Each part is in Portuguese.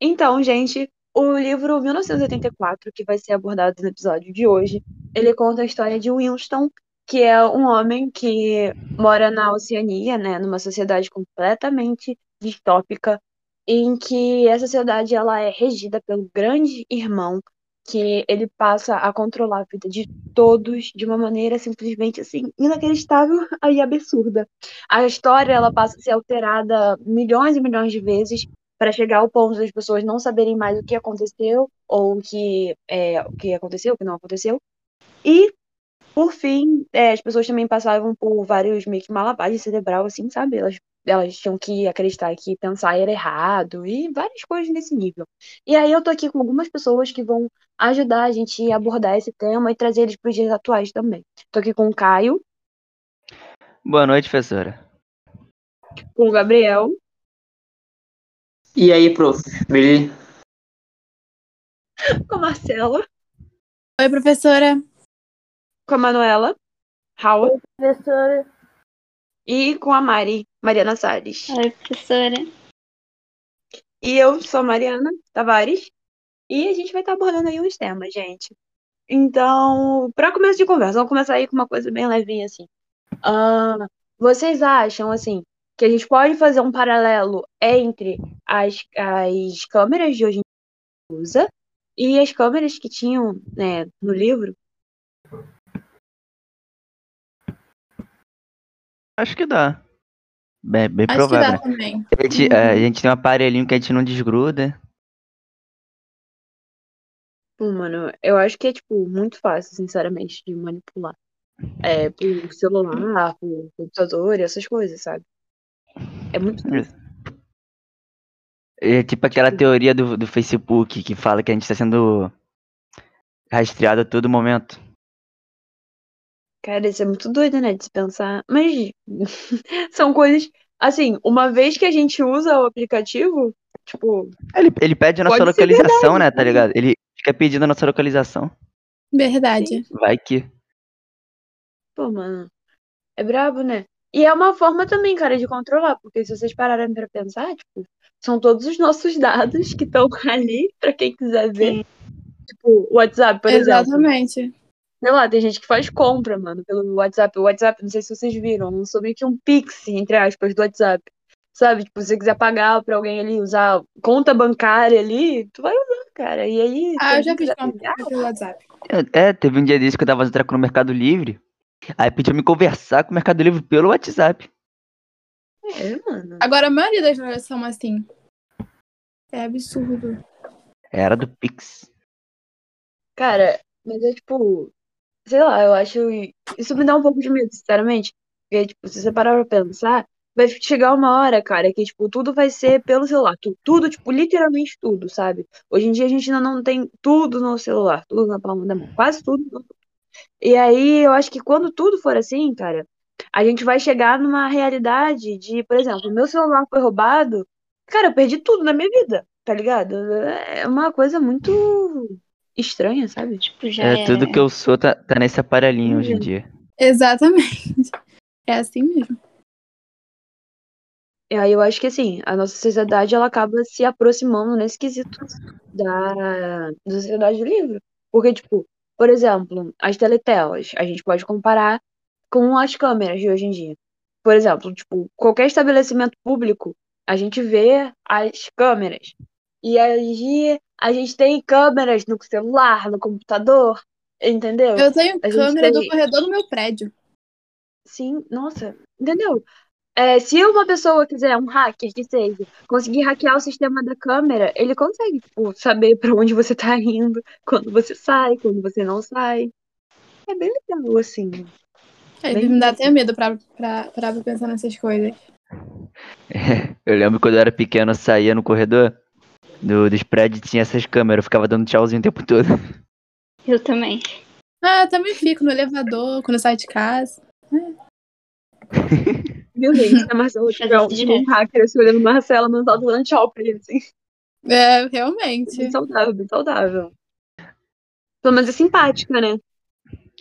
Então, gente, o livro 1984, que vai ser abordado no episódio de hoje, ele conta a história de Winston, que é um homem que mora na Oceania, né, numa sociedade completamente distópica, em que essa sociedade ela é regida pelo grande irmão, que ele passa a controlar a vida de todos de uma maneira simplesmente assim inacreditável e absurda. A história ela passa a ser alterada milhões e milhões de vezes para chegar ao ponto das pessoas não saberem mais o que aconteceu ou o que é, o que aconteceu, o que não aconteceu. E por fim, é, as pessoas também passavam por vários meio que malabares cerebral, assim, sabe? Elas, elas tinham que acreditar que pensar era errado e várias coisas nesse nível. E aí eu tô aqui com algumas pessoas que vão ajudar a gente a abordar esse tema e trazer eles para os dias atuais também. Tô aqui com o Caio. Boa noite, professora. Com o Gabriel. E aí, prof? Com a Marcela. Oi, professora com a Manuela, Raul. Oi, professora. E com a Mari, Mariana Salles. Oi, professora. E eu sou a Mariana Tavares. E a gente vai estar abordando aí uns temas, gente. Então, para começo de conversa, vamos começar aí com uma coisa bem levinha, assim. Uh, vocês acham, assim, que a gente pode fazer um paralelo entre as, as câmeras de hoje em dia usa e as câmeras que tinham né, no livro? Acho que dá. Bem, bem Acho provável. que dá também. A gente, a gente tem um aparelhinho que a gente não desgruda. Pô, mano, eu acho que é, tipo, muito fácil, sinceramente, de manipular. É, por celular, por computador, essas coisas, sabe? É muito fácil. É tipo aquela teoria do, do Facebook que fala que a gente está sendo rastreado a todo momento. Cara, isso é muito doido, né, de se pensar. Mas são coisas. Assim, uma vez que a gente usa o aplicativo, tipo. Ele, ele pede a nossa localização, verdade, né? Tá né? ligado? Ele fica pedindo a nossa localização. Verdade. Vai que. Pô, mano. É brabo, né? E é uma forma também, cara, de controlar, porque se vocês pararem pra pensar, tipo, são todos os nossos dados que estão ali pra quem quiser ver. Tipo, o WhatsApp, por exemplo. Exatamente. Sei lá, tem gente que faz compra, mano, pelo WhatsApp. O WhatsApp, não sei se vocês viram, lançou meio que um Pix, entre aspas, do WhatsApp. Sabe? Tipo, se você quiser pagar pra alguém ali usar conta bancária ali, tu vai usar, cara. E aí. Ah, eu já fiz compra pelo WhatsApp. É, teve um dia desse que eu tava fazendo treco no Mercado Livre. Aí pediu me conversar com o Mercado Livre pelo WhatsApp. É, mano. Agora, a maioria das lojas são assim. É absurdo. Era do Pix. Cara, mas é tipo. Sei lá, eu acho. Isso me dá um pouco de medo, sinceramente. Porque, tipo, se você parar pra pensar, vai chegar uma hora, cara, que, tipo, tudo vai ser pelo celular. Tu- Tudo, tipo, literalmente tudo, sabe? Hoje em dia a gente ainda não tem tudo no celular, tudo na palma da mão, quase tudo. E aí eu acho que quando tudo for assim, cara, a gente vai chegar numa realidade de, por exemplo, meu celular foi roubado, cara, eu perdi tudo na minha vida, tá ligado? É uma coisa muito estranha, sabe? Tipo, já É, era. tudo que eu sou tá, tá nesse aparelhinho hoje em dia. Exatamente. É assim mesmo. E aí eu acho que assim, a nossa sociedade ela acaba se aproximando nesse quesito da, da sociedade do livro. Porque, tipo, por exemplo, as teletelas, a gente pode comparar com as câmeras de hoje em dia. Por exemplo, tipo, qualquer estabelecimento público, a gente vê as câmeras. E aí a gente tem câmeras no celular, no computador, entendeu? Eu tenho A câmera do tem- corredor do meu prédio. Sim, nossa, entendeu? É, se uma pessoa quiser, um hacker que seja, conseguir hackear o sistema da câmera, ele consegue, tipo, saber pra onde você tá indo, quando você sai, quando você não sai. É bem legal, assim. Aí Bem me dá até medo pra, pra, pra pensar nessas coisas. Eu lembro quando eu era pequeno, eu saía no corredor do, dos prédios tinha essas câmeras, eu ficava dando tchauzinho o tempo todo. Eu também. Ah, eu também fico no elevador, quando eu saio de casa. Meu Deus, se a Marcela tiver um, hacker assim, olhando Marcela, mas ela dando tchau pra ele, assim. É, realmente. Bem saudável, bem saudável. Pelo menos é simpática, né?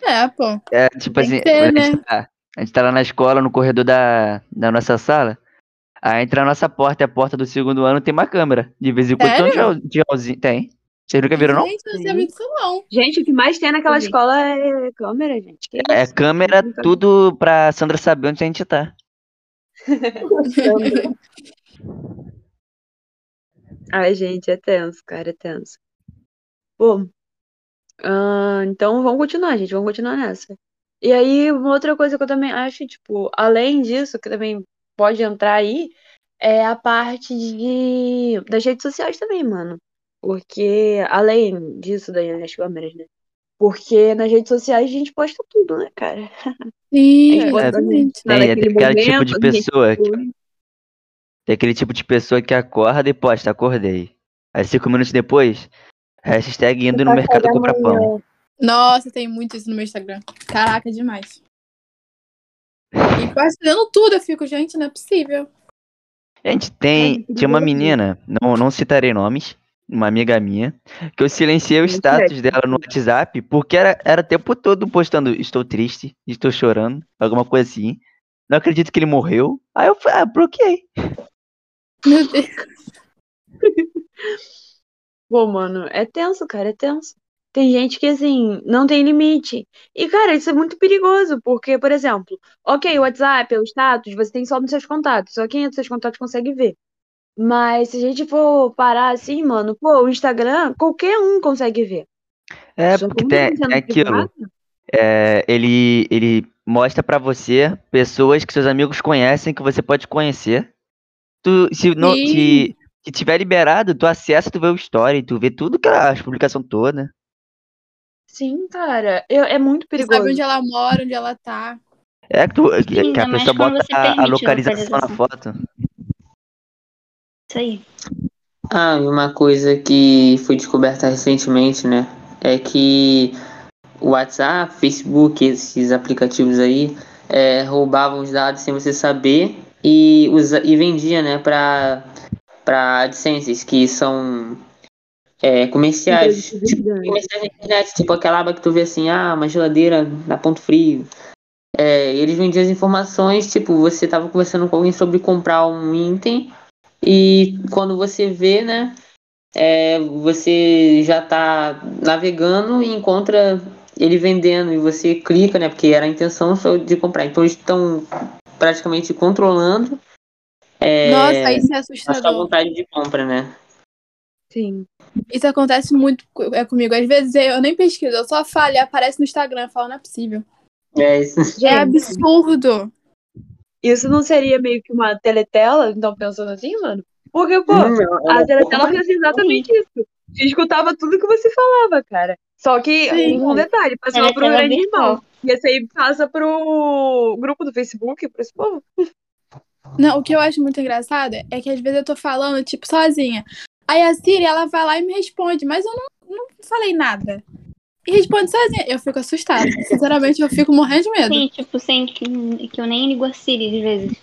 É, pô. É, tipo assim, ter, quando a, gente né? tá, a gente tá lá na escola, no corredor da, da nossa sala. Aí entra a nossa porta e a porta do segundo ano tem uma câmera. De vez em quando tem um tchauzinho. Tem. Vocês nunca viram, não? Gente, não sabia disso não. Gente, o que mais tem naquela escola é câmera, gente. Que É isso? câmera, tudo pra Sandra saber onde a gente tá. Ai, gente, é tenso, cara, é tenso. Bom, ah, então vamos continuar, gente, vamos continuar nessa. E aí, uma outra coisa que eu também acho, tipo, além disso, que também pode entrar aí, é a parte de das redes sociais também, mano. Porque, além disso, daí nas câmeras, né? Porque nas redes sociais a gente posta tudo, né, cara? Sim, A exatamente. Tem, é naquele aquele tipo de a pessoa que. Tem aquele tipo de pessoa que acorda e posta, acordei. Aí cinco minutos depois, hashtag indo no mercado comprar pão. Nossa, tem muito isso no meu Instagram. Caraca, demais. E compartilhando tudo, eu fico, gente, não é possível. Gente, tem. Tinha uma menina, não, não citarei nomes, uma amiga minha, que eu silenciei o status dela no WhatsApp, porque era, era o tempo todo postando estou triste, estou chorando, alguma coisa assim. Não acredito que ele morreu. Aí eu ah, bloqueei. Meu Deus. Pô, mano, é tenso, cara, é tenso. Tem gente que, assim, não tem limite. E, cara, isso é muito perigoso, porque, por exemplo, ok, o WhatsApp, o status, você tem só nos seus contatos, só quem é dos seus contatos consegue ver. Mas se a gente for parar assim, mano, pô, o Instagram, qualquer um consegue ver. É, Só porque tem, tem aquilo. É, ele, ele mostra pra você pessoas que seus amigos conhecem, que você pode conhecer. Tu, se, não, Sim. se, se tiver liberado, tu acessa, tu vê o story, tu vê tudo, que as publicações todas. Sim, cara, eu- é muito Você sabe perigoso. onde ela mora, onde ela tá. É que, tu, que- que a pessoa bota a, a localização na localização. foto. Isso aí. Ah, e uma coisa que foi descoberta recentemente, né? É que o WhatsApp, Facebook, esses aplicativos aí, é, roubavam os dados sem você saber e, usa, e vendia, né, para para AdSenses, que são é, comerciais. Tipo, comerciais na internet, tipo aquela aba que tu vê assim, ah, uma geladeira na ponto frio. É, eles vendiam as informações, tipo, você tava conversando com alguém sobre comprar um item e quando você vê, né, é, você já tá navegando e encontra ele vendendo e você clica, né, porque era a intenção só de comprar. Então eles estão praticamente controlando é, Nossa, isso é a sua assustador. vontade de compra, né? Sim. Isso acontece muito é comigo. Às vezes eu nem pesquiso, eu só falo e aparece no Instagram. Eu falo, não é possível. É isso. É absurdo. Isso não seria meio que uma teletela? Então, pensando assim, mano? Porque, pô, Hum, é A teletela fez exatamente isso. Você escutava tudo que você falava, cara. Só que Sim. um detalhe, passava pro Teletela grande irmão. E esse aí passa pro grupo do Facebook, pro esse povo. Não, o que eu acho muito engraçado é que às vezes eu tô falando, tipo, sozinha. Aí a Siri, ela vai lá e me responde, mas eu não, não falei nada. E responde sozinha. Eu fico assustada. Sinceramente, eu fico morrendo de medo. Sim, tipo, sem que, que eu nem ligo a Siri às vezes.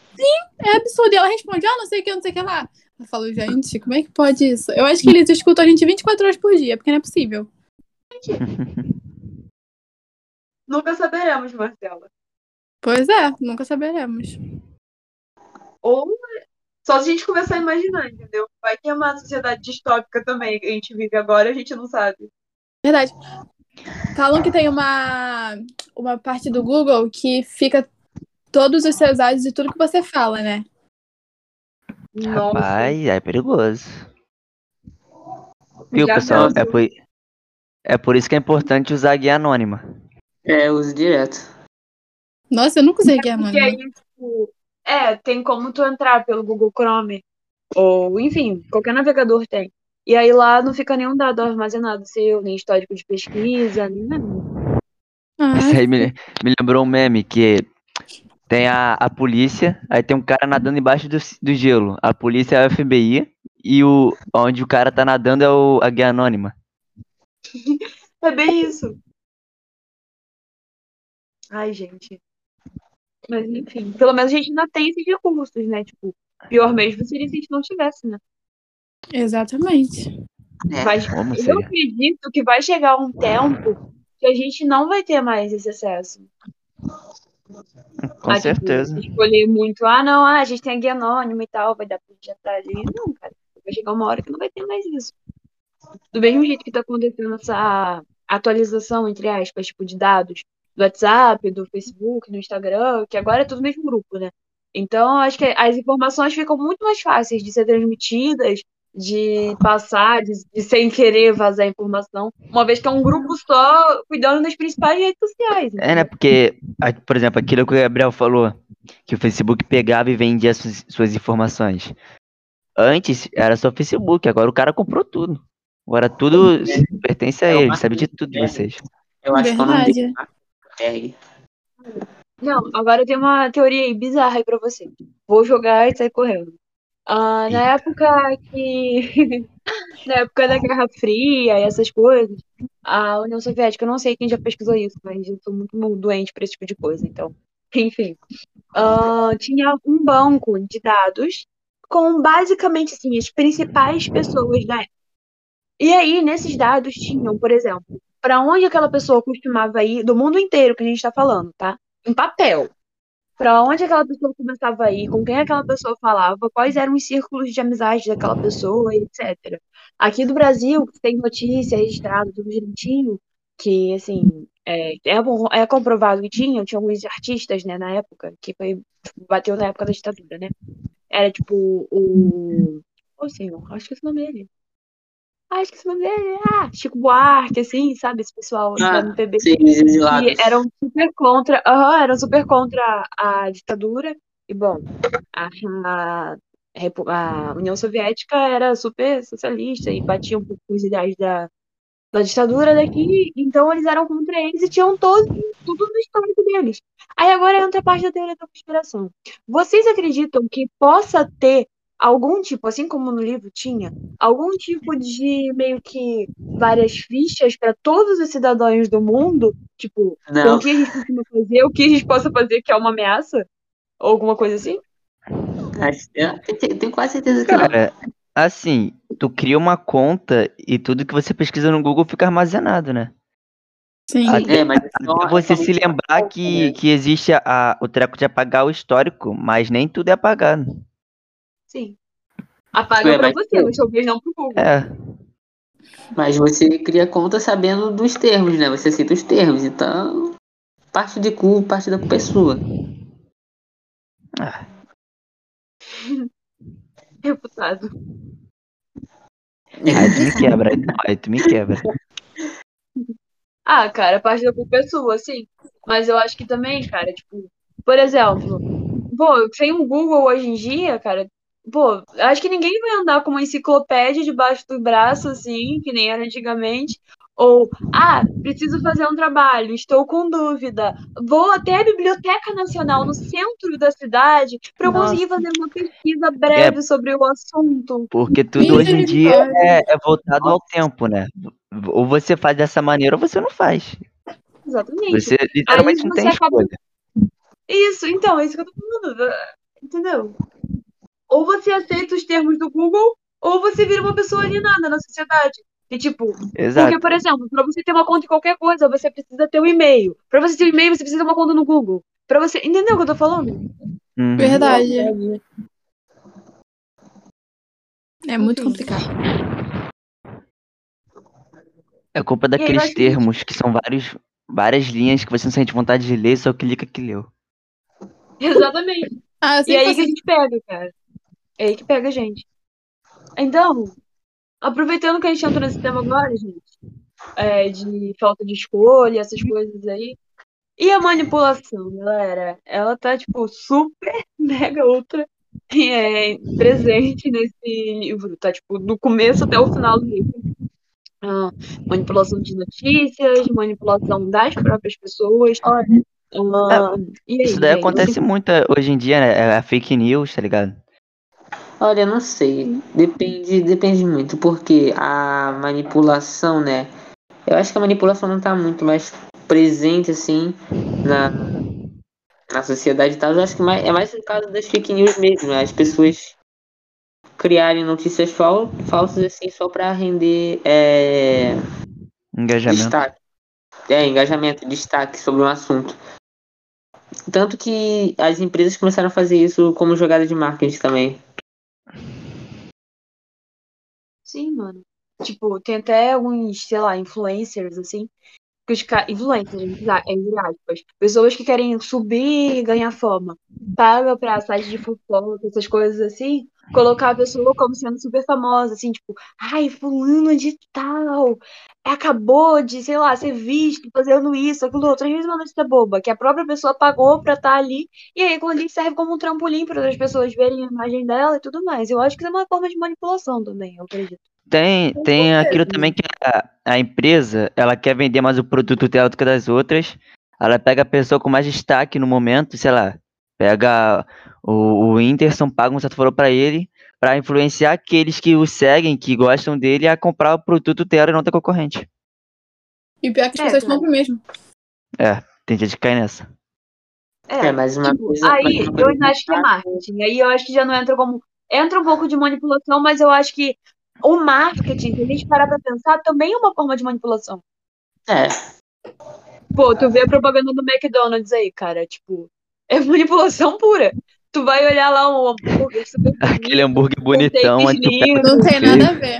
É absurdo. E ela responde, ah, não sei o que, não sei o que lá. Eu falo, gente, como é que pode isso? Eu acho que eles escutam a gente 24 horas por dia, porque não é possível. Nunca saberemos, Marcela. Pois é, nunca saberemos. Ou só se a gente começar a imaginar, entendeu? Vai que é uma sociedade distópica também que a gente vive agora, a gente não sabe. Verdade. Falam que tem uma, uma parte do Google que fica todos os seus áudios e tudo que você fala, né? Nossa. Rapaz, é perigoso. Viu, Já pessoal? É por, é por isso que é importante usar a guia anônima. É, uso direto. Nossa, eu nunca usei guia Porque anônima. aí, tipo, é, tem como tu entrar pelo Google Chrome. Ou, enfim, qualquer navegador tem. E aí lá não fica nenhum dado armazenado seu, nem histórico de pesquisa, nem nada. Ah, Isso aí me, me lembrou um meme que tem a, a polícia, aí tem um cara nadando embaixo do, do gelo. A polícia é a FBI e o onde o cara tá nadando é o, a guia anônima. É bem isso. Ai, gente. Mas enfim, pelo menos a gente ainda tem esses recursos, né? Tipo, pior mesmo seria se a gente não tivesse, né? Exatamente. É. Mas Como eu seria? acredito que vai chegar um tempo que a gente não vai ter mais esse acesso. Com tipo, certeza. escolher muito, ah, não, ah, a gente tem a guia anônima e tal, vai dar pra gente entrar ali. Não, cara, vai chegar uma hora que não vai ter mais isso. Do mesmo jeito que tá acontecendo essa atualização, entre aspas, tipo, de dados do WhatsApp, do Facebook, do Instagram, que agora é tudo mesmo grupo, né? Então, acho que as informações ficam muito mais fáceis de ser transmitidas, de passar, de, de sem querer vazar informação, uma vez que é um grupo só cuidando das principais redes sociais. É, né? Porque, por exemplo, aquilo que o Gabriel falou, que o Facebook pegava e vendia suas, suas informações. Antes era só Facebook, agora o cara comprou tudo. Agora tudo se- pertence a É uma ele, sabe de tudo de é. vocês. Eu acho que é o nome dele. Verdade. Mark Não, agora eu tenho uma teoria aí bizarra aí pra você. Vou jogar e sair correndo. Ah, na época que. na época da Guerra Fria e essas coisas, a União Soviética, eu não sei quem já pesquisou isso, mas eu sou muito doente pra esse tipo de coisa, então. Enfim. Ah, tinha um banco de dados com basicamente assim, as principais pessoas da época. E aí, nesses dados tinham, por exemplo, para onde aquela pessoa costumava ir, do mundo inteiro que a gente está falando, tá? Em papel. Para onde aquela pessoa começava a ir, com quem aquela pessoa falava, quais eram os círculos de amizade daquela pessoa, etc. Aqui do Brasil, tem notícia registrada, tudo direitinho, que, assim, é, é, é comprovado que tinha, tinha alguns artistas, né, na época, que foi, bateu na época da ditadura, né? Era, tipo, o... Ô, senhor, acho que esse nome dele. Ah, esqueci o nome dele. Ah, Chico Buarque, assim, sabe? Esse pessoal Ah, MPB sim, os exilados. que eram super contra, eram super contra a ditadura. E bom, a, a, a União Soviética era super socialista e batia um pouco com os ideais da, da ditadura daqui, então eles eram contra eles e tinham todo, tudo no histórico deles. Aí agora entra a parte da teoria da conspiração. Vocês acreditam que possa ter algum tipo, assim como no livro tinha, algum tipo de meio que várias fichas para todos os cidadãos do mundo? Tipo, Não, o que a gente costuma fazer, o que a gente possa fazer que é uma ameaça? Ou alguma coisa assim? eu tenho, quase certeza que não. Cara, assim, tu cria uma conta e tudo que você pesquisa no Google fica armazenado, né? Sim. Até, É, mas até só- você se lembrar que, que existe a, a- o treco de apagar o histórico, mas nem tudo é apagado. Sim. Apaga Ué, pra você, mas talvez não pro Google. É, Mas você cria conta sabendo dos termos, né? Você cita os termos, então parte de cu, parte da pessoa. Reputado. aí tu me quebra, aí, aí tu me quebra. Ah, cara, parte da culpa é sua, sim. Mas eu acho que também, cara, tipo, por exemplo, pô, sem o Google hoje em dia, cara, pô, acho que ninguém vai andar com uma enciclopédia debaixo do braço, assim, que nem era antigamente. Ou, ah, preciso fazer um trabalho, estou com dúvida. Vou até a Biblioteca Nacional no centro da cidade para eu conseguir fazer uma pesquisa breve sobre o assunto. Porque tudo hoje em dia Misericórdia. é, é voltado ao tempo, né? Ou você faz dessa maneira ou você não faz. Exatamente. Você literalmente Aí não você tem acaba- escolha. Isso, então, é isso que eu tô falando. Entendeu? Ou você aceita os termos do Google, ou você vira uma pessoa alienada na sociedade. E tipo, Exato. porque, por exemplo, para você ter uma conta em qualquer coisa, você precisa ter um e-mail. Para você ter um e-mail, você precisa ter uma conta no Google. Para você. Entendeu o que eu tô falando? Uhum. Verdade. É muito complicado. É culpa daqueles termos que são vários, várias linhas que você não sente vontade de ler, só clica que leu. Exatamente. Ah, E aí que a gente pega, cara. É aí que pega a gente. Então, aproveitando que a gente entrou nesse tema agora, gente, é, de falta de escolha, essas coisas aí. E a manipulação, galera? Ela tá, tipo, super, mega, ultra é, presente nesse livro. Tá, tipo, do começo até o final do livro. Ah, manipulação de notícias, manipulação das próprias pessoas. Ah, e aí, Isso daí acontece muito hoje em dia, né? É a fake news, tá ligado? Olha, não sei. Depende, depende muito, porque a manipulação, né? Eu acho que a manipulação não tá muito mais presente assim na, na sociedade e tal. Eu acho que mais, é mais no caso das fake news mesmo, né? As pessoas criarem notícias fal, falsas assim só pra render é, Engajamento. destaque. É, engajamento, destaque sobre um assunto. tanto que as empresas começaram a fazer isso como jogada de marketing também. Sim, mano. Tipo, tem até alguns, sei lá, influencers, assim, que os caras. Influencers, entre aspas. Pessoas que querem subir e ganhar fama. Paga pra site de fofoca, essas coisas assim, colocar a pessoa como sendo super famosa, assim, tipo, ai, fulano de tal, acabou de, sei lá, ser visto fazendo isso, aquilo outro. Às vezes uma notícia boba, que a própria pessoa pagou pra estar ali, e aí quando ali serve como um trampolim para outras pessoas verem a imagem dela e tudo mais. Eu acho que isso é uma forma de manipulação também, eu acredito. Tem, tem certeza. aquilo também que a, a empresa, ela quer vender mais o produto dela do que das outras. Ela pega a pessoa com mais destaque no momento, sei lá, pega o, o Whindersson, paga um certo valor pra ele, pra influenciar aqueles que o seguem, que gostam dele, a comprar o produto dela e não ter concorrente. E pior que as É, pessoas compram mesmo. Tem gente que cai nessa. É, mas uma tipo, coisa. aí eu ainda acho que é marketing. Aí eu acho que já não entra como. Entra um pouco de manipulação, mas eu acho que o marketing, se a gente parar pra pensar, também é uma forma de manipulação. É, Pô, tu vê a propaganda do McDonald's aí, cara, tipo, é manipulação pura. Tu vai olhar lá um hambúrguer super Aquele bonito, hambúrguer com bonitão, pega lindos. Não tem nada a ver.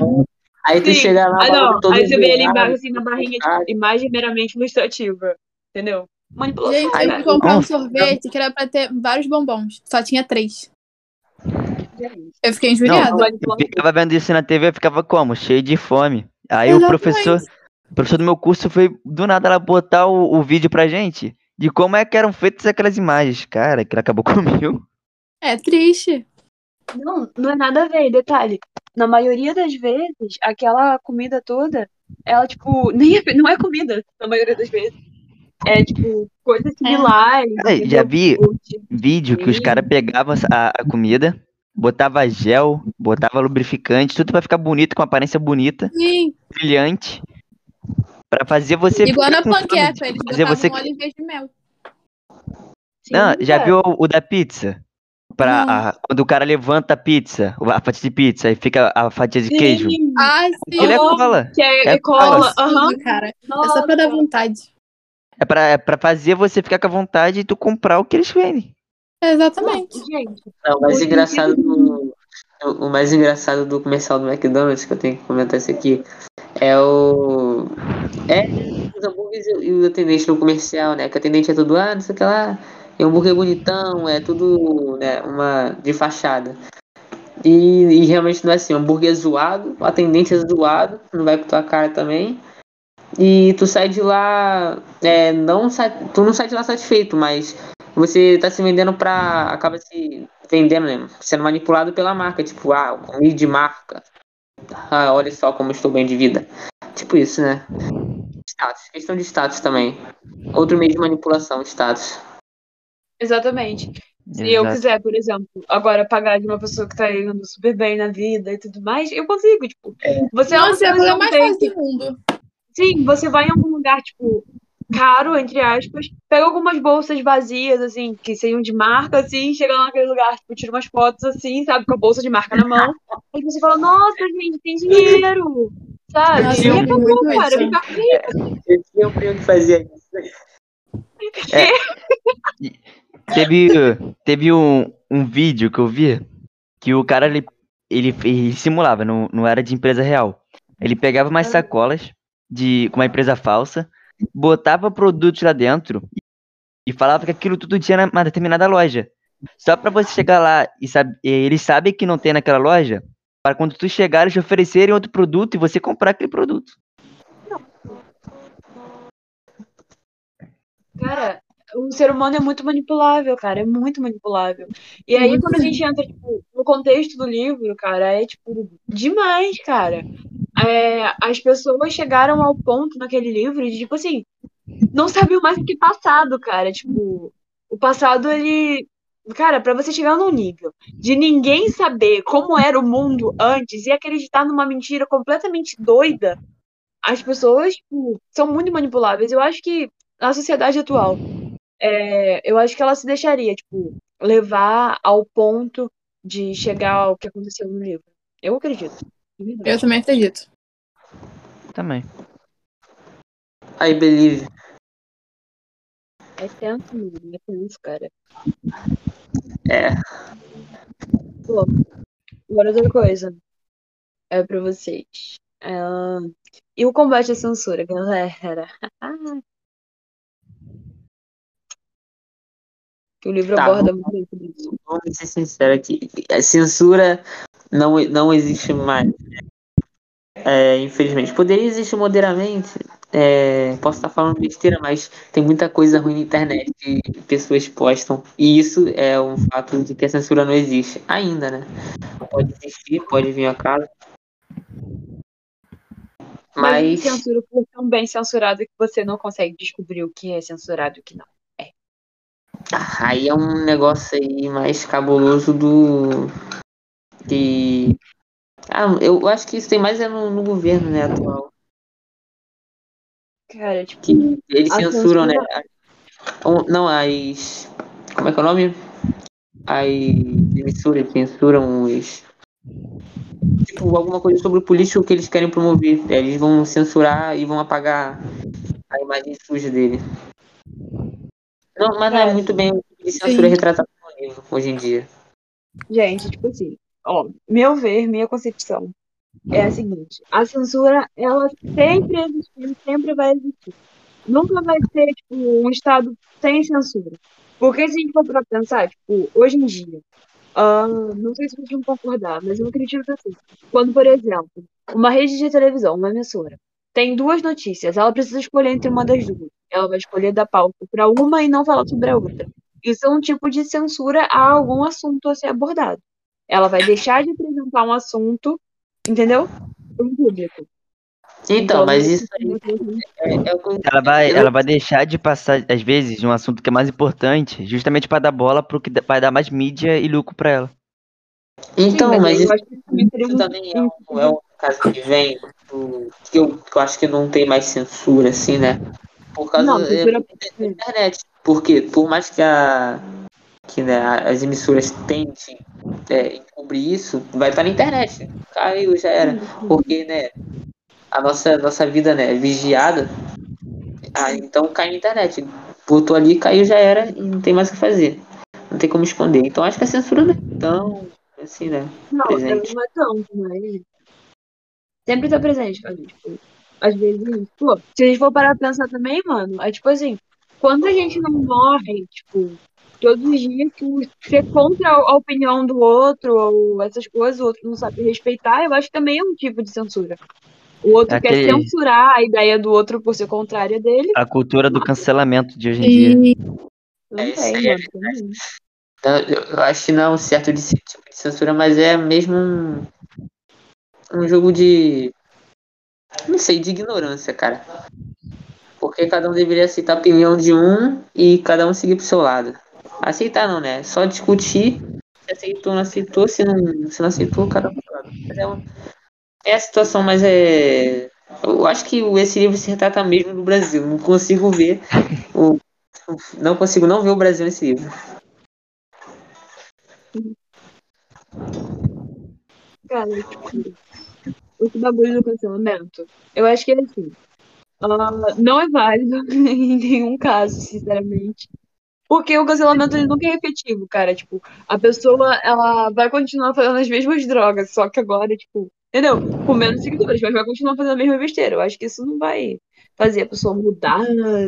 aí tu Sim. chega lá, Ah, não. todo Aí você vê ele embaixo assim na barrinha, tipo, imagem meramente ilustrativa. Entendeu? Manipulação, Gente, eu fui comprar um sorvete que era pra ter vários bombons. Só tinha três. Eu fiquei Não, injuriada. eu manipulação. ficava vendo isso na TV, eu ficava como? Cheio de fome. Aí o professor, o professor do meu curso foi do nada lá botar o, o vídeo pra gente de como é que eram feitas aquelas imagens. Cara, aquilo acabou comigo. É triste. Não, não é nada a ver. Detalhe, na maioria das vezes, aquela comida toda, ela, tipo, nem é, não é comida, na maioria das vezes. É, tipo, coisas similares. É, já vi vídeo que os caras pegavam a, a comida, botava gel, botava lubrificante, tudo pra ficar bonito, com aparência bonita, Sim. brilhante. Pra fazer você Igual na panqueca, eles fazer você óleo em vez de mel. sim, Não, já cara. viu o, o da pizza? Pra, Não. a- quando o cara levanta a pizza, a fatia de pizza, e fica a fatia de queijo. Sim, Ah, sim. Aquilo é cola. que é, É é cola. Absurdo, Aham. cara. É só pra dar vontade. É pra, é pra fazer você ficar com a vontade e tu comprar o que eles vendem. Exatamente. Gente, Não, o mais engraçado do. O mais engraçado do comercial do McDonald's, que eu tenho que comentar isso aqui, é o. É os hambúrgueres e o atendente no comercial, né? Que o atendente é tudo, ah, não sei o que lá, é um hambúrguer bonitão, é tudo né, uma de fachada. E, e realmente não é assim, hambúrguer é zoado, o atendente é zoado, não vai com tua cara também. E tu sai de lá, é, não tu não sai de lá satisfeito, mas você tá se vendendo pra. acaba se vendendo, né? Sendo manipulado pela marca, tipo, ah, comida de marca. Ah, olha só como estou bem de vida. Tipo isso, né? Status, questão de status também. Outro meio de manipulação, status. exatamente. Se eu Exato. quiser, por exemplo, agora pagar de uma pessoa que tá indo super bem na vida e tudo mais, eu consigo, tipo. Você é uma Nossa, é a pessoa coisa mais fácil do mundo. Sim, você vai em algum lugar, tipo, caro, entre aspas, pega algumas bolsas vazias, assim, que seriam de marca, assim, chega lá naquele lugar, tipo, tira umas fotos, assim, sabe, com a bolsa de marca na mão. Aí você fala, nossa, gente, tem dinheiro, sabe? Nossa, e acabou, muito cara, isso. fica rico. Eu tinha um primo que fazia isso. Teve, teve um, um vídeo que eu vi que o cara ele, ele, ele simulava, não, não era de empresa real. Ele pegava umas sacolas de com uma empresa falsa, botava produtos lá dentro e falava que aquilo tudo tinha na- numa determinada loja. Só pra você chegar lá e sabe, eles sabem que não tem naquela loja, para quando tu chegar eles te oferecerem outro produto e você comprar aquele produto. Cara, o ser humano é muito manipulável, cara, é muito manipulável. E aí, quando a gente entra, tipo, no contexto do livro, cara, é, tipo, demais, cara. É, as pessoas chegaram ao ponto naquele livro de, tipo assim, não sabiam mais o que passado, cara. Tipo, o passado, ele. Cara, pra você chegar num nível de ninguém saber como era o mundo antes e acreditar numa mentira completamente doida, as pessoas, tipo, são muito manipuláveis. Eu acho que a sociedade atual, é, eu acho que ela se deixaria, tipo, levar ao ponto de chegar ao que aconteceu no livro. Eu acredito. Eu também acredito. Também. I believe. É tenso, mano. É tenso, cara. É. Pô, agora outra coisa. É pra vocês. Ah, E o combate à censura, galera? Que o livro Tá, aborda muito bem sobre isso. Vamos ser sinceros aqui. A censura não, não existe mais. né? É, infelizmente. Poderia existir moderadamente. É, posso estar falando besteira, mas tem muita coisa ruim na internet que pessoas postam. E isso é um fato de que a censura não existe ainda, né? Pode existir, pode vir a casa. Mas Mas censura por tão bem censurado que você não consegue descobrir o que é censurado e o que não. ah, aí é um negócio aí mais cabuloso do. Que. Ah, eu acho que isso tem mais é no, no governo, né, atual. Cara, tipo, que eles censuram, né? censura- ou- Não, as. Como é que é o nome? As emissoras censuram os. Tipo, alguma coisa sobre o político que eles querem promover. Aí Eles vão censurar e vão apagar a imagem suja dele. Não, mas não é muito bem de censura Sim. retratado no livro hoje em dia. gente, tipo assim, ó, meu ver, minha concepção é a seguinte: a censura, ela sempre existiu, sempre vai existir. Nunca vai ter, tipo, um Estado sem censura. Porque se a gente for pra pensar, tipo, hoje em dia, ah, não sei se vocês vão concordar, mas eu acredito assim. Quando, por exemplo, uma rede de televisão, uma emissora, tem duas notícias, ela precisa escolher entre uma das duas. Ela vai escolher dar pauta para uma e não falar sobre a outra. Isso é um tipo de censura a algum assunto a ser abordado. Ela vai deixar de apresentar um assunto, entendeu? Para o público. Então, mas isso aí é, é o Ela vai, ela vai deixar de passar, às vezes, um assunto que é mais importante, justamente pra dar bola pro que vai dar mais mídia e lucro pra ela. Então, Sim, mas eu isso Isso um- também é um, é um caso que vem do, que, eu, que eu acho que não tem mais censura, assim, né? Por causa Não, é, censura- da internet. Porque, por mais que, a, que né, as emissoras tentem é, encobrir isso, vai estar na internet. Caiu, já era. Porque, né, a nossa, nossa vida né, é vigiada. Ah, então cai na internet. Botou ali, caiu, já era, e não tem mais o que fazer. Não tem como esconder. Então acho que a censura não é tão, assim, né? Não, presente. não é tanto, mas sempre tá presente, cara. Tipo, às vezes, pô, se a gente for parar pra pensar também, mano, é tipo assim, quando a gente não morre, tipo, todos os dias que ser contra a opinião do outro, ou essas coisas, o outro não sabe respeitar, eu acho que também é um tipo de censura. O outro É quer aquele- censurar a ideia do outro por ser contrária dele. A cultura do cancelamento de hoje em dia. E Também, isso aí é também. Então, Eu, acho que não é um certo de tipo de censura, mas é mesmo um, um jogo de. Não sei, de ignorância, cara. Porque cada um deveria aceitar a opinião de um e cada um seguir pro seu lado. Aceitar não, né? Só discutir. Se aceitou, não aceitou. Se não, se não aceitou, cada um é, um- é a situação, mas é. Eu acho que esse livro se retrata mesmo no Brasil. Não consigo ver o. Não consigo não ver o Brasil nesse livro. Cara, tipo, esse bagulho do cancelamento, eu acho que é assim. ah, não é válido em nenhum caso, sinceramente. Porque o cancelamento ele nunca é efetivo, cara. Tipo, a pessoa ela vai continuar fazendo as mesmas drogas, só que agora, tipo, entendeu? Com menos seguidores, mas vai continuar fazendo a mesma besteira. Eu acho que isso não vai fazer a pessoa mudar,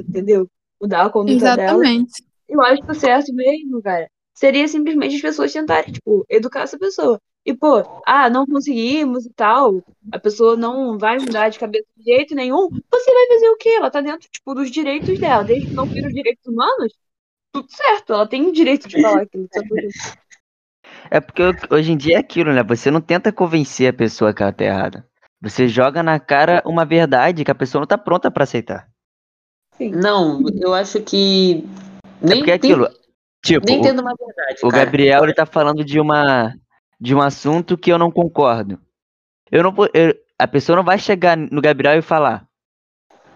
entendeu? Mudar a conduta dela. exatamente. Eu acho que o certo mesmo, cara, seria simplesmente as pessoas tentarem, tipo, educar essa pessoa. E, pô, ah, não conseguimos e tal, a pessoa não vai mudar de cabeça de jeito nenhum, você vai fazer o quê? Ela tá dentro, tipo, dos direitos dela, desde que não fira os direitos humanos, tudo certo, ela tem o direito de falar aquilo. Só que- É porque hoje em dia é aquilo, né? Você não tenta convencer a pessoa que ela tá errada. Você joga na cara uma verdade que a pessoa não tá pronta pra aceitar. Sim. Não, eu acho que. É Nem, porque é aquilo. Tipo, nem o- tendo uma verdade. O cara. Gabriel ele tá falando de uma de um assunto que eu não concordo. Eu não vou- eu- a pessoa não vai chegar no Gabriel e falar: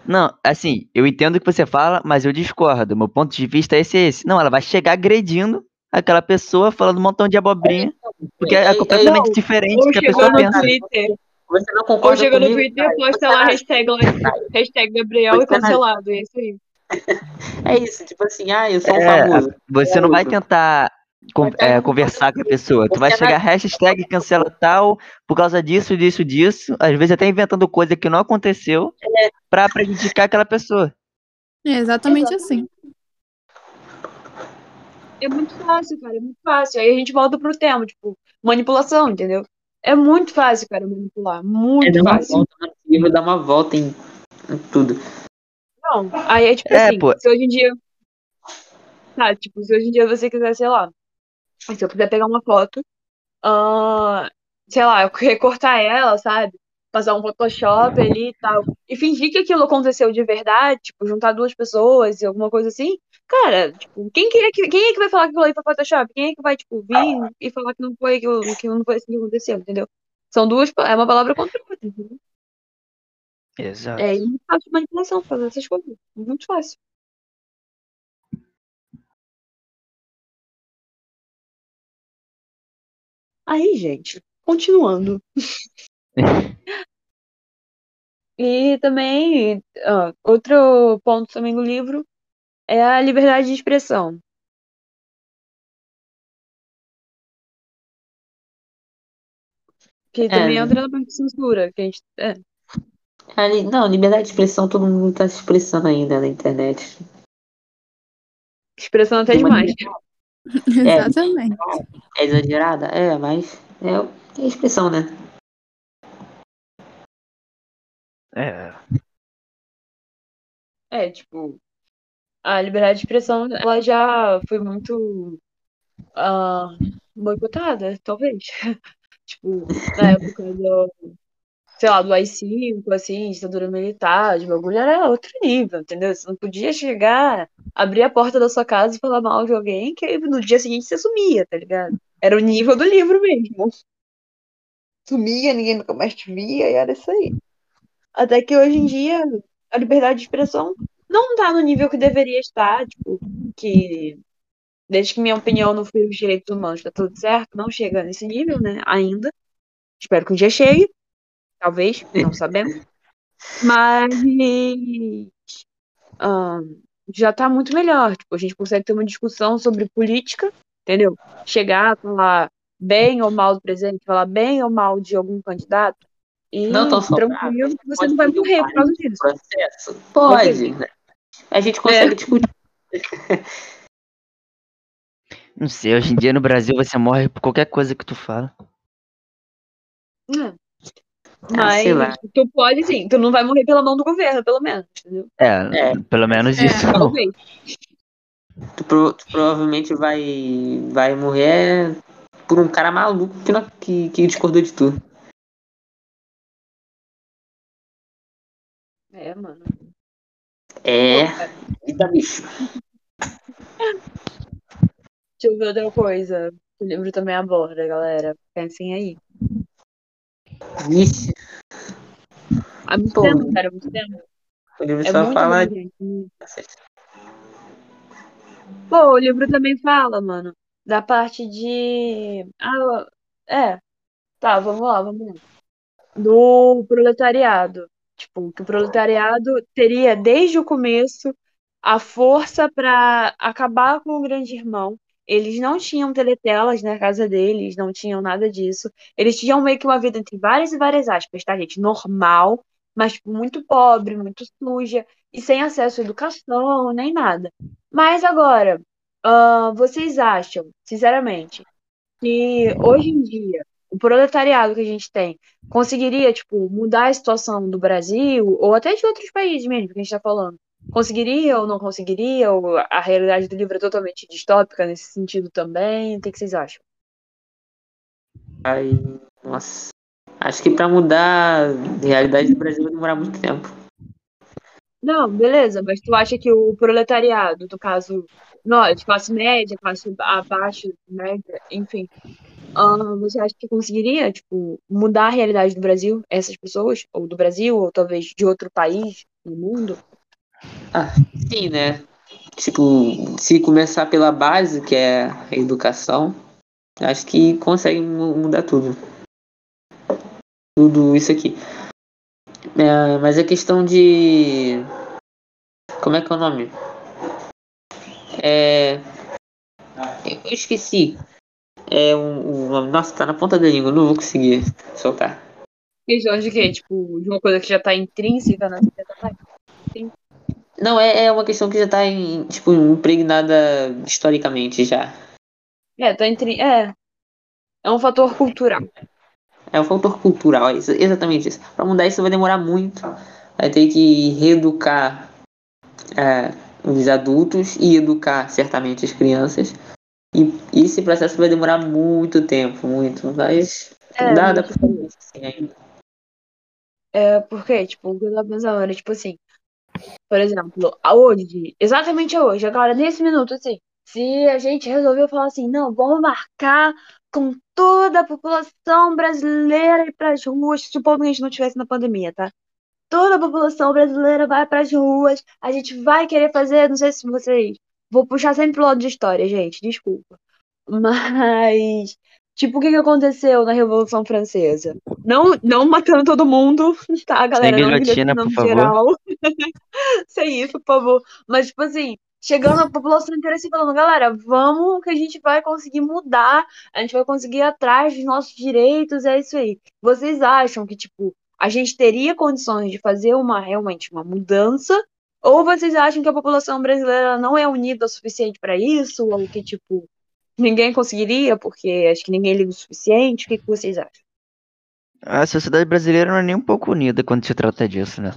"Não, assim, eu entendo o que você fala, mas eu discordo. Meu ponto de vista é esse e esse". Não, ela vai chegar agredindo aquela pessoa falando um montão de abobrinha, porque é, É, é, completamente não. diferente Ou do que a pessoa no pensa. Twitter, Você não ou concorda chega no comigo? Twitter, cara, posta você lá, hashtag, hashtag Gabriel e cancelado, é isso aí. É isso, tipo assim, ah, eu sou um É, famoso. Você não vai tentar é, conversar com a pessoa. Tu vai é chegar hashtag cancela tal por causa disso, disso, disso. Às vezes até inventando coisa que não aconteceu pra prejudicar aquela pessoa. É exatamente assim. É muito fácil, cara, é muito fácil. Aí a gente volta pro tema, tipo, manipulação, entendeu? É muito fácil, cara, manipular. É Muito dar uma fácil. volta no livro, dar uma volta em, em tudo. Não, aí é tipo É, assim, pô. se hoje em dia. Tá, tipo, se hoje em dia você quiser, sei lá. Se eu quiser pegar uma foto, ah, sei lá, eu recortar ela, sabe? Passar um Photoshop ali e tal. E fingir que aquilo aconteceu de verdade, tipo, juntar duas pessoas e alguma coisa assim. Cara, tipo, quem, que é que, quem é que vai falar que aquilo aí foi Photoshop? Quem é que vai, tipo, vir e falar que não foi aquilo, que não foi assim que aconteceu, entendeu? São duas, é uma palavra contra outra, entendeu? Exato. É muito fácil de manipulação fazer essas coisas. Muito fácil. Aí, gente, continuando. E também, ah, outro ponto também do livro é a liberdade de expressão. Que também É. entra na parte de censura, que a gente. É, Ali, não, liberdade de expressão, todo mundo tá se expressando ainda na internet. expressão até De demais. Exatamente. É exagerada? É, mas é, é expressão, né? É. É, tipo, a liberdade de expressão, ela já foi muito ah, boicotada, talvez. Tipo, na época do, sei lá, do AI-5, assim, ditadura militar, de bagulho, era outro nível, entendeu? Você não podia chegar, abrir a porta da sua casa e falar mal de alguém, que no dia seguinte você sumia, tá ligado? Era o nível do livro mesmo. Sumia, ninguém nunca mais te via, e era isso aí. Até que hoje em dia, a liberdade de expressão não tá no nível que deveria estar, tipo, que desde que minha opinião não fere os direitos humanos, tá tudo certo, não chega nesse nível, né, ainda. Espero que um dia chegue, talvez, não sabemos. Mas ahn, já tá muito melhor. Tipo, a gente consegue ter uma discussão sobre política, entendeu? Chegar, falar bem ou mal do presidente, falar bem ou mal de algum candidato. E Não tão saudável. tranquilo que você não vai morrer por causa disso. Processo? Pode, né? A gente consegue discutir. Não sei, hoje em dia no Brasil você morre por qualquer coisa que tu fala. Ah, sei lá. Mas tu pode sim, tu não vai morrer pela mão do governo, pelo menos, entendeu? É, É. pelo menos É. isso. Talvez. Tu, pro- tu provavelmente vai, vai morrer por um cara maluco que, não- que, que discordou de tu. É, mano. É. Eita, bicho. Deixa eu ver outra coisa. O livro também aborda, galera. Pensem aí. Vixe. Pô. tempo, cara, muito tempo. O livro É só fala bom, gente. Pô, o livro também fala, mano, da parte de. Ah, é. Tá, vamos lá, vamos lá. Do proletariado. Tipo, que o proletariado teria desde o começo a força para acabar com o grande irmão. Eles não tinham teletelas na casa deles, não tinham nada disso. Eles tinham meio que uma vida entre várias e várias aspas, tá, gente? Normal, mas tipo, muito pobre, muito suja e sem acesso à educação, nem nada. Mas agora, ah, vocês acham, sinceramente, que hoje em dia o proletariado que a gente tem conseguiria, tipo, mudar a situação do Brasil ou até de outros países mesmo que a gente está falando? Conseguiria ou não conseguiria? Ou a realidade do livro é totalmente distópica nesse sentido também? O que que vocês acham? Ai, nossa. Acho que pra mudar a realidade do Brasil vai demorar muito tempo. Não, beleza, mas tu acha que o proletariado, no caso, nós, classe média, classe abaixo, média, enfim, ah, você acha que conseguiria, tipo, mudar a realidade do Brasil, essas pessoas? Ou do Brasil, ou talvez de outro país no mundo? Sim, né? Tipo, se começar pela base, que é a educação, acho que consegue mu- mudar tudo. Tudo isso aqui. É, mas a questão de Como é que é o nome? É. Eu esqueci. É um, um. Nossa, tá na ponta da língua, não vou conseguir soltar. Questão de quê? Tipo, de uma coisa que já tá intrínseca na sociedade? Não, é, é uma questão que já tá em, tipo, impregnada historicamente já. É, tá intri... É. É um fator cultural. É um fator cultural, é isso, exatamente isso. Pra mudar isso vai demorar muito. Vai ter que reeducar é, os adultos e educar certamente as crianças. E esse processo vai demorar muito tempo, muito, mas É, dá, dá pra fazer isso assim ainda. É, porque, tipo, o que eu tava pensando era, tipo assim, por exemplo, hoje, exatamente hoje, agora, nesse minuto, assim, se a gente resolveu falar assim, não, vamos marcar com toda a população brasileira ir pras ruas, supondo que a gente não estivesse na pandemia, tá? Toda a população brasileira vai pras ruas, a gente vai querer fazer, não sei se vocês. Vou puxar sempre pro lado de história, gente, desculpa. Mas, tipo, o que que aconteceu na Revolução Francesa? Não, não matando todo mundo, tá, galera? Sem guilhotina, por favor. Sem isso, por favor. Mas, tipo assim, chegando a população inteira se falando, galera, vamos que a gente vai conseguir mudar, a gente vai conseguir ir atrás dos nossos direitos, é isso aí. Vocês acham que, tipo, a gente teria condições de fazer uma realmente uma mudança? Ou vocês acham que a população brasileira não é unida o suficiente para isso? Ou que, tipo, ninguém conseguiria, porque acho que ninguém liga o suficiente? O que, que vocês acham? A sociedade brasileira não é nem um pouco unida quando se trata disso, né?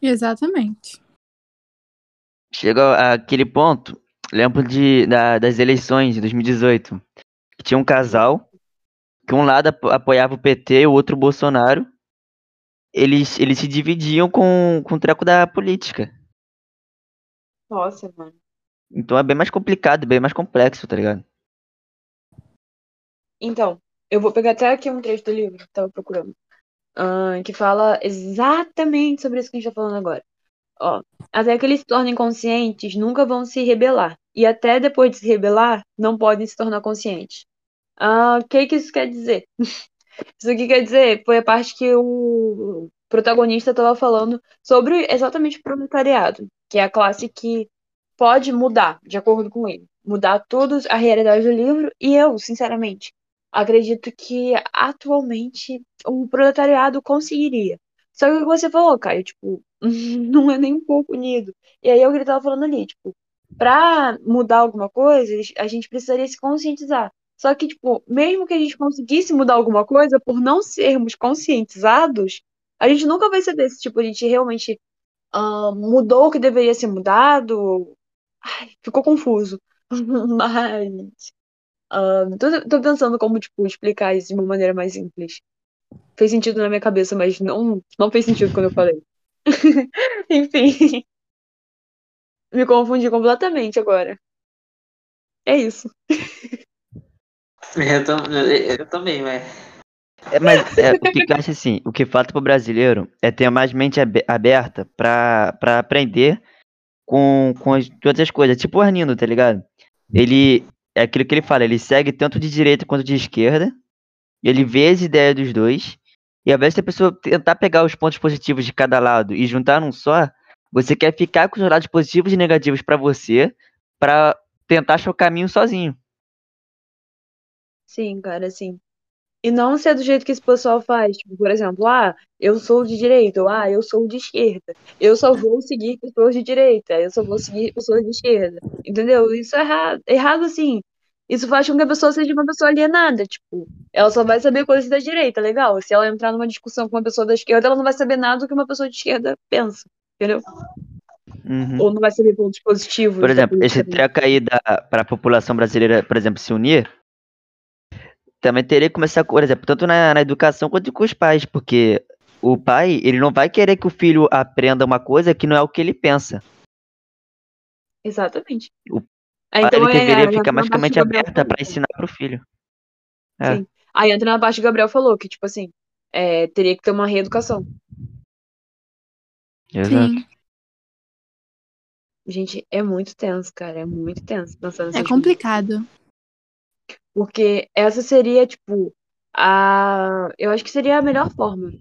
Exatamente. Chega aquele ponto, lembro de, da- das eleições de 2018, que tinha um casal, que um lado apo- apoiava o PT e o outro o Bolsonaro. Eles, eles se dividiam com, com o treco da política. Nossa, mano. Então é bem mais complicado, bem mais complexo, tá ligado? Então, eu vou pegar até aqui um trecho do livro que eu tava procurando. Ah, que fala exatamente sobre isso que a gente tá falando agora. Ó, até que eles se tornem conscientes, nunca vão se rebelar. E até depois de se rebelar, não podem se tornar conscientes. O que que isso quer dizer? Isso aqui quer dizer, foi a parte que o protagonista estava falando sobre exatamente o proletariado, que é a classe que pode mudar, de acordo com ele, mudar toda a realidade do livro, e eu, sinceramente, acredito que atualmente o proletariado conseguiria. Só que o que você falou, Caio, tipo, não é nem um pouco unido. E aí é o que ele tava falando ali, tipo, pra mudar alguma coisa, a gente precisaria se conscientizar. Só que, tipo, mesmo que a gente conseguisse mudar alguma coisa, por não sermos conscientizados, a gente nunca vai saber se, tipo, a gente realmente ah, mudou o que deveria ser mudado. Ai, ficou confuso. Mas. Ah, tô, tô pensando como, tipo, explicar isso de uma maneira mais simples. Fez sentido na minha cabeça, mas não, não fez sentido quando eu falei. Enfim. Me confundi completamente agora. É isso. Eu, tam- eu- eu também, mas. É, mas é, o que eu acho assim, o que falta pro brasileiro é ter mais mente abe- aberta pra, pra aprender com, com as- todas as coisas. Tipo o Arlindo, tá ligado? Ele, é aquilo que ele fala, ele segue tanto de direita quanto de esquerda, ele vê as ideias dos dois, e ao invés de a pessoa tentar pegar os pontos positivos de cada lado e juntar num só, você quer ficar com os lados positivos e negativos pra você, pra tentar achar o caminho sozinho. Sim, cara, sim. E não ser do jeito que esse pessoal faz. Tipo, por exemplo, ah, eu sou de direita, ou ah, eu sou de esquerda. Eu só vou seguir pessoas de direita, eu só vou seguir pessoas de esquerda. Entendeu? Isso é errado. Errado, assim. Isso faz com que a pessoa seja uma pessoa alienada. Tipo, ela só vai saber coisas da direita, legal. Se ela entrar numa discussão com uma pessoa da esquerda, ela não vai saber nada do que uma pessoa de esquerda pensa. Entendeu? Uhum. Ou não vai saber pontos positivos. Por exemplo, esse treco aí para a população brasileira, por exemplo, se unir, também teria que começar, por exemplo, tanto na, na educação quanto com os pais, porque o pai, ele não vai querer que o filho aprenda uma coisa que não é o que ele pensa. Exatamente. O pai, então, ele é, deveria entra ficar na mais com a parte mente que o Gabriel aberta para ensinar pro filho. É. Sim. Aí entra na parte que o Gabriel falou, que, tipo assim, é, teria que ter uma reeducação. Exato. Sim. Gente, é muito tenso, cara. É muito tenso pensar nessas É coisas. Porque essa seria, tipo, a. Eu acho que seria a melhor forma.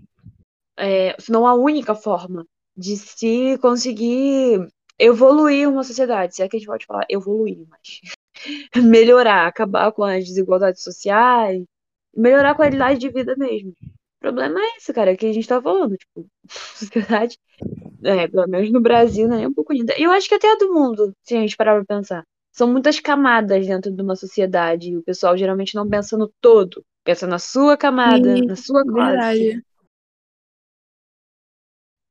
É, se não a única forma de se conseguir evoluir uma sociedade, se é que a gente pode falar evoluir, mas melhorar, acabar com as desigualdades sociais, melhorar a qualidade de vida mesmo. O problema é esse, cara, que a gente tá falando, tipo, sociedade, é, pelo menos no Brasil, né, é um pouco ainda. E eu acho que até do mundo, se a gente parar pra pensar. São muitas camadas dentro de uma sociedade, e o pessoal geralmente não pensa no todo, pensa na sua camada, Sim, na sua classe. Verdade.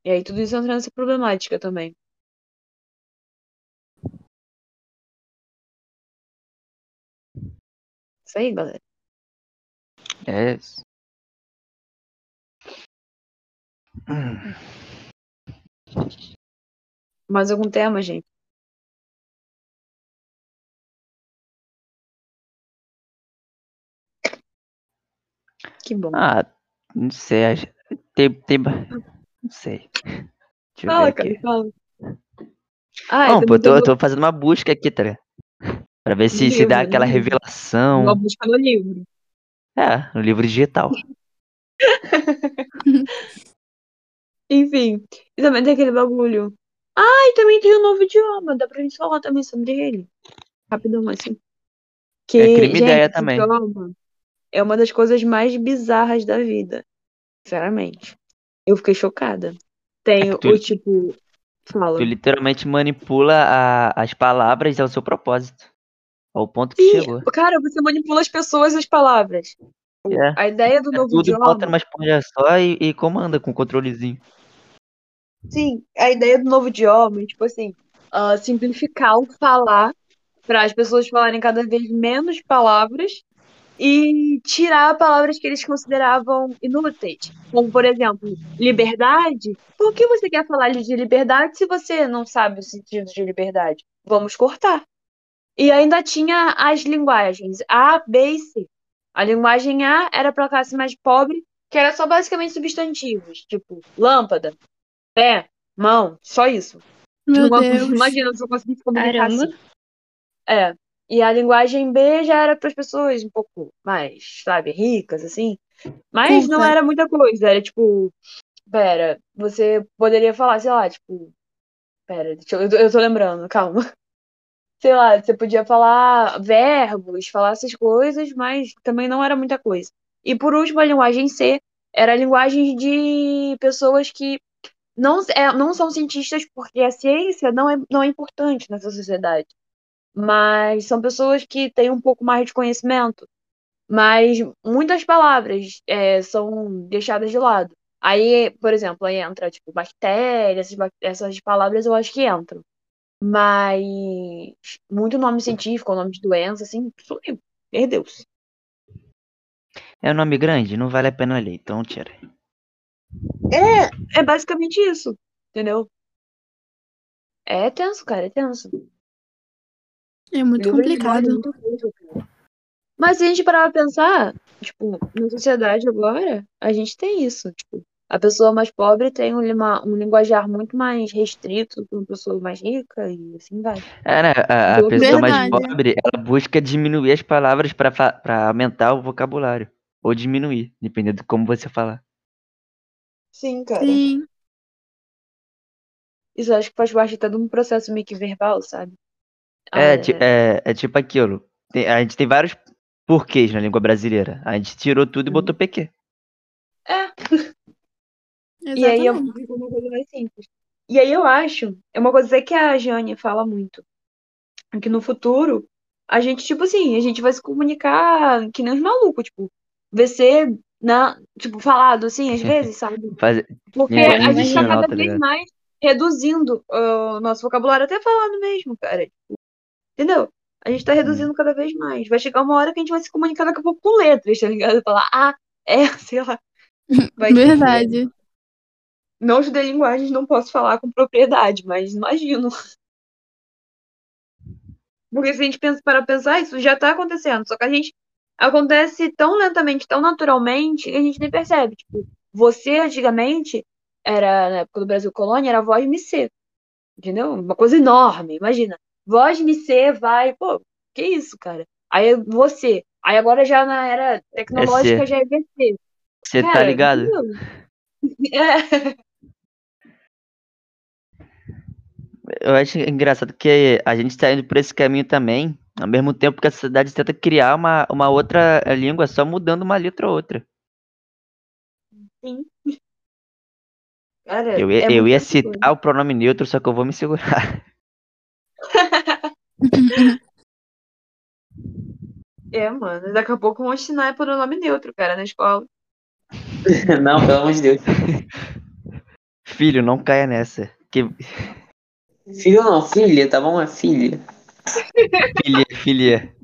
E aí tudo isso entra nessa problemática também. Isso aí, galera. É isso. Hum. Mais algum tema, gente? Que bom. Ah, não sei. Tem, tem. Não sei. Deixa fala, cara, fala. Ah, Não, eu pô, tô, tô tô fazendo uma busca aqui, tá? Pra ver se, No se dá livro, aquela livro. revelação. uma busca no livro. É, no livro digital. Enfim, e também tem aquele bagulho. Ah, e também tem o novo idioma, dá pra gente falar também sobre ele. Rapidão, assim. Que, É crime gente, ideia também. idioma é uma das coisas mais bizarras da vida. Sinceramente. Eu fiquei chocada. Tem É que o tu- tipo. Fala. Tu literalmente manipula a- as palavras ao seu propósito. Ao ponto que Sim, chegou. cara, você manipula as pessoas e as palavras. É. A ideia do É novo tudo idioma. bota numa esponja só e, e comanda com controlezinho. Sim, a ideia do novo idioma é, tipo assim, ah, simplificar o falar para as pessoas falarem cada vez menos palavras e tirar palavras que eles consideravam inúteis. Como, por exemplo, liberdade. Por que você quer falar de liberdade se você não sabe o sentido de liberdade? Vamos cortar. E ainda tinha as linguagens A, B e C. A linguagem A era para a classe mais pobre, que era só basicamente substantivos, tipo lâmpada, pé, mão, só isso. Meu Não- Deus. Imagina se eu conseguisse comunicar Caramba. assim. É. E a linguagem B já era para as pessoas um pouco mais, sabe, ricas, assim. Mas não Culta. era muita coisa. Era tipo. Pera, você poderia falar, sei lá, tipo. Pera, deixa eu, eu tô- eu tô lembrando, calma. Sei lá, você podia falar verbos, falar essas coisas, mas também não era muita coisa. E por último, a linguagem C era a linguagem de pessoas que não, é, não são cientistas porque a ciência não é, não é importante nessa sociedade. Mas são pessoas que têm um pouco mais de conhecimento. Mas muitas palavras é, são deixadas de lado. Aí, por exemplo, aí entra, tipo, bactéria, essas, essas palavras eu acho que entram. Mas muito nome científico, nome de doença, assim, sumiu. Perdeu-se. É um nome grande, não vale a pena ler, então tira. É basicamente isso, entendeu? É tenso, cara, é tenso. É muito complicado. é. Mas se a gente parar pra pensar, tipo, na sociedade agora, a gente tem isso. Tipo, a pessoa mais pobre tem um, lima- um linguajar muito mais restrito que uma pessoa mais rica e assim vai. É, né? A, a pessoa mais Verdade. pobre, ela busca diminuir as palavras pra aumentar o vocabulário. Ou diminuir, dependendo de como você falar. Sim, cara. Sim. Isso acho que faz parte até de um processo meio que verbal, sabe? É, Ah, ti- é, é tipo aquilo. Tem- a gente tem vários porquês na língua brasileira. A gente tirou tudo e botou PQ. E aí eu uma coisa mais simples. E aí eu acho, é uma coisa que a Jane fala muito, que no futuro a gente, tipo assim, a gente vai se comunicar que nem os malucos, tipo, vai ser, na, tipo, falado assim, às vezes, sabe? Faz- Porque Linguagem a gente tá cada vez ligado? mais reduzindo ah, o nosso vocabulário, até falando mesmo, cara. Entendeu? A gente tá reduzindo cada vez mais. Vai chegar uma hora que a gente vai se comunicar daqui a pouco com letras, tá ligado? Falar, ah, é, sei lá. Vai Verdade. Não estudei linguagens, não posso falar com propriedade, mas imagino. Porque se a gente pensa para pensar, isso já está acontecendo. Só que a gente acontece tão lentamente, tão naturalmente, que a gente nem percebe. Tipo, você antigamente era, na época do Brasil Colônia, era voz MC. Entendeu? Uma coisa enorme, imagina. Voz MC vai, pô, que isso, cara? Aí você. Aí agora já na era tecnológica É já é VC. Você tá ligado? É. eu acho engraçado que a gente tá indo por esse caminho também, ao mesmo tempo que a sociedade tenta criar uma, uma outra língua só mudando uma letra ou outra. Sim. Cara, Eu é eu ia citar o pronome neutro, só que eu vou me segurar. É, mano. Daqui a pouco vão ensinar por nome neutro, cara, na escola. Não, pelo amor de Deus. Filho, não caia nessa. Que Filho não, filha, tá bom? É filha. filha, filha,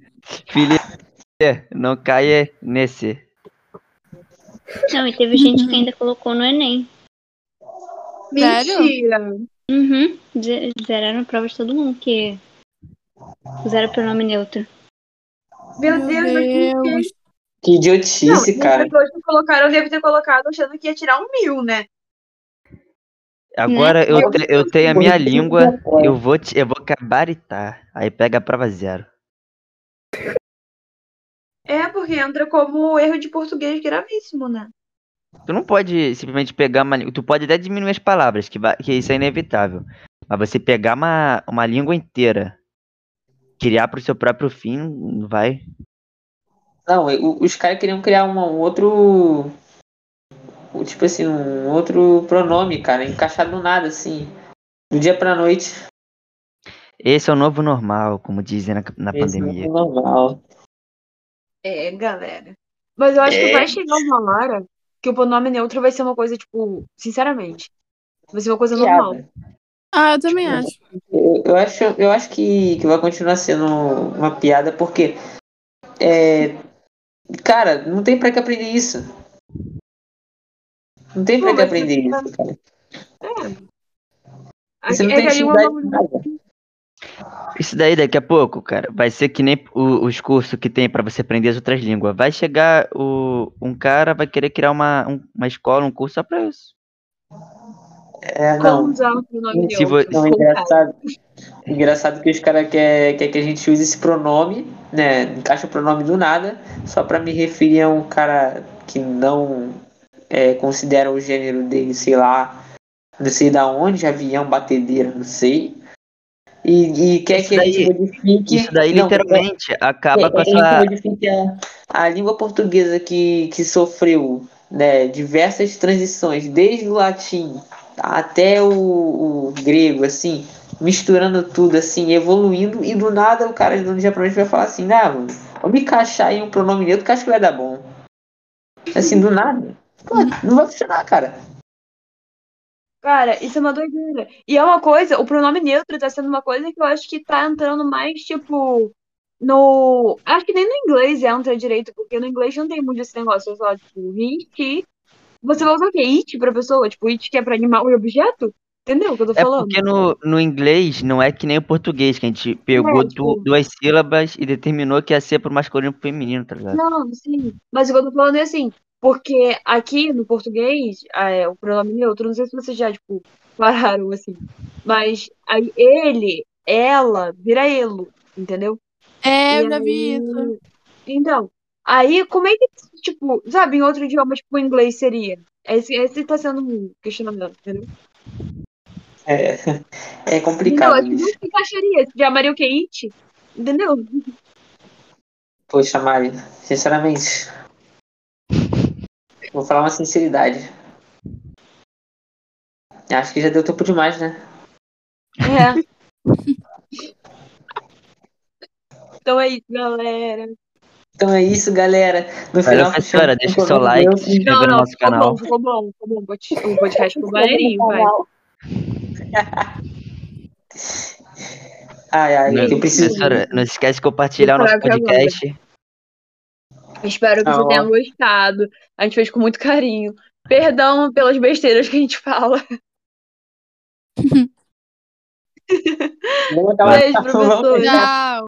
filha, não caia nesse. Não, e teve gente que ainda colocou no Enem. Sério? Uhum. Ze- Zeraram a prova de todo mundo que usaram pronome neutro. Meu, Meu Deus, mas? Deus. Que Não, idiotice, e cara. as pessoas que colocaram deve ter colocado achando que ia tirar um mil, né? Agora eu, Eu- te- eu tenho a minha língua, eu vou, te, eu vou gabaritar. Aí pega a prova zero. É, porque entra como erro de português gravíssimo, né? Tu não pode simplesmente pegar uma língua. Tu pode até diminuir as palavras, que, vai, que isso é inevitável. Mas você pegar uma, uma língua inteira, criar pro seu próprio fim, não vai. Não, o- os caras queriam criar uma- um outro. Tipo assim, um outro pronome, cara, encaixado do nada, assim. Do dia pra noite. Esse é o novo normal, como dizem na, na Esse pandemia. é normal. É, galera. Mas eu acho que É. vai chegar uma hora que o pronome neutro vai ser uma coisa, tipo, sinceramente. Vai ser uma coisa normal. Ah, eu também acho. Eu, eu acho, eu acho que, que vai continuar sendo uma piada, porque. É, cara, não tem pra que aprender isso. Não tem pra Pô, que aprender isso, cara. É. Você não É tem que nada. Isso daí daqui a pouco, cara, vai ser que nem o- os cursos que tem pra você aprender as outras línguas. Vai chegar o, um cara, vai querer criar uma, um- uma escola, um curso só pra isso. É, não. usar o pronome Se vo-? Não, engraçado. Engraçado que os caras querem quer que a gente use esse pronome, né? Encaixa o pronome do nada, só pra me referir a um cara que não é, considera o gênero dele, sei lá, não sei da onde, avião, batedeira, não sei. E, e quer Isso que a gente daí- modifique. Isso daí não, literalmente acaba é, com é a que a a, língua portuguesa que, que sofreu né, diversas transições, desde o latim até o, o grego, assim, misturando tudo, assim, evoluindo, e do nada o cara do noite vai falar assim, ah, mano, vamos encaixar em um pronome neutro que acho que vai dar bom. Assim, do nada. Pô, não vai funcionar, cara. Cara, isso é uma doideira. E é uma coisa, o pronome neutro tá sendo uma coisa que eu acho que tá entrando mais, tipo, no. Acho que nem no inglês entra direito, porque no inglês não tem muito esse negócio. Eu falo, tipo, it. Você vai usar o quê? It pra pessoa? Tipo, it que é pra animal e objeto? Entendeu o que eu tô É falando? porque no, no inglês não é que nem o português, que a gente pegou É, tipo- duas sílabas e determinou que ia ser pro masculino e pro feminino, tá ligado? Não, sim. Mas o que eu tô falando é assim, porque aqui no português, é, o pronome neutro, não sei se vocês já, tipo, pararam assim, mas aí ele, ela, vira elo, entendeu? É, E eu já vi isso. Então, aí como é que, tipo, sabe, em outro idioma, tipo, o inglês seria? Esse, esse tá sendo um questionamento, entendeu? É, é complicado não isso. se encaixaria. Chamaria o que? It? Entendeu? Poxa, Mari, sinceramente. Vou falar uma sinceridade. Acho que já deu tempo demais, né? É. Então é isso, galera. Então é isso, galera. No Valeu, final, professora. fechamos Deixa com o seu like, se inscreva Não, no nosso ficou canal. bom, ficou bom, ficou bom. O pod- O podcast ficou maneirinho, vai. Ai, ai, Não, eu preciso. professora, não esquece de compartilhar o nosso podcast. Espero que Ah, você tenha gostado. A gente fez com muito carinho. Perdão pelas besteiras que a gente fala. Beijo, professor. Tchau.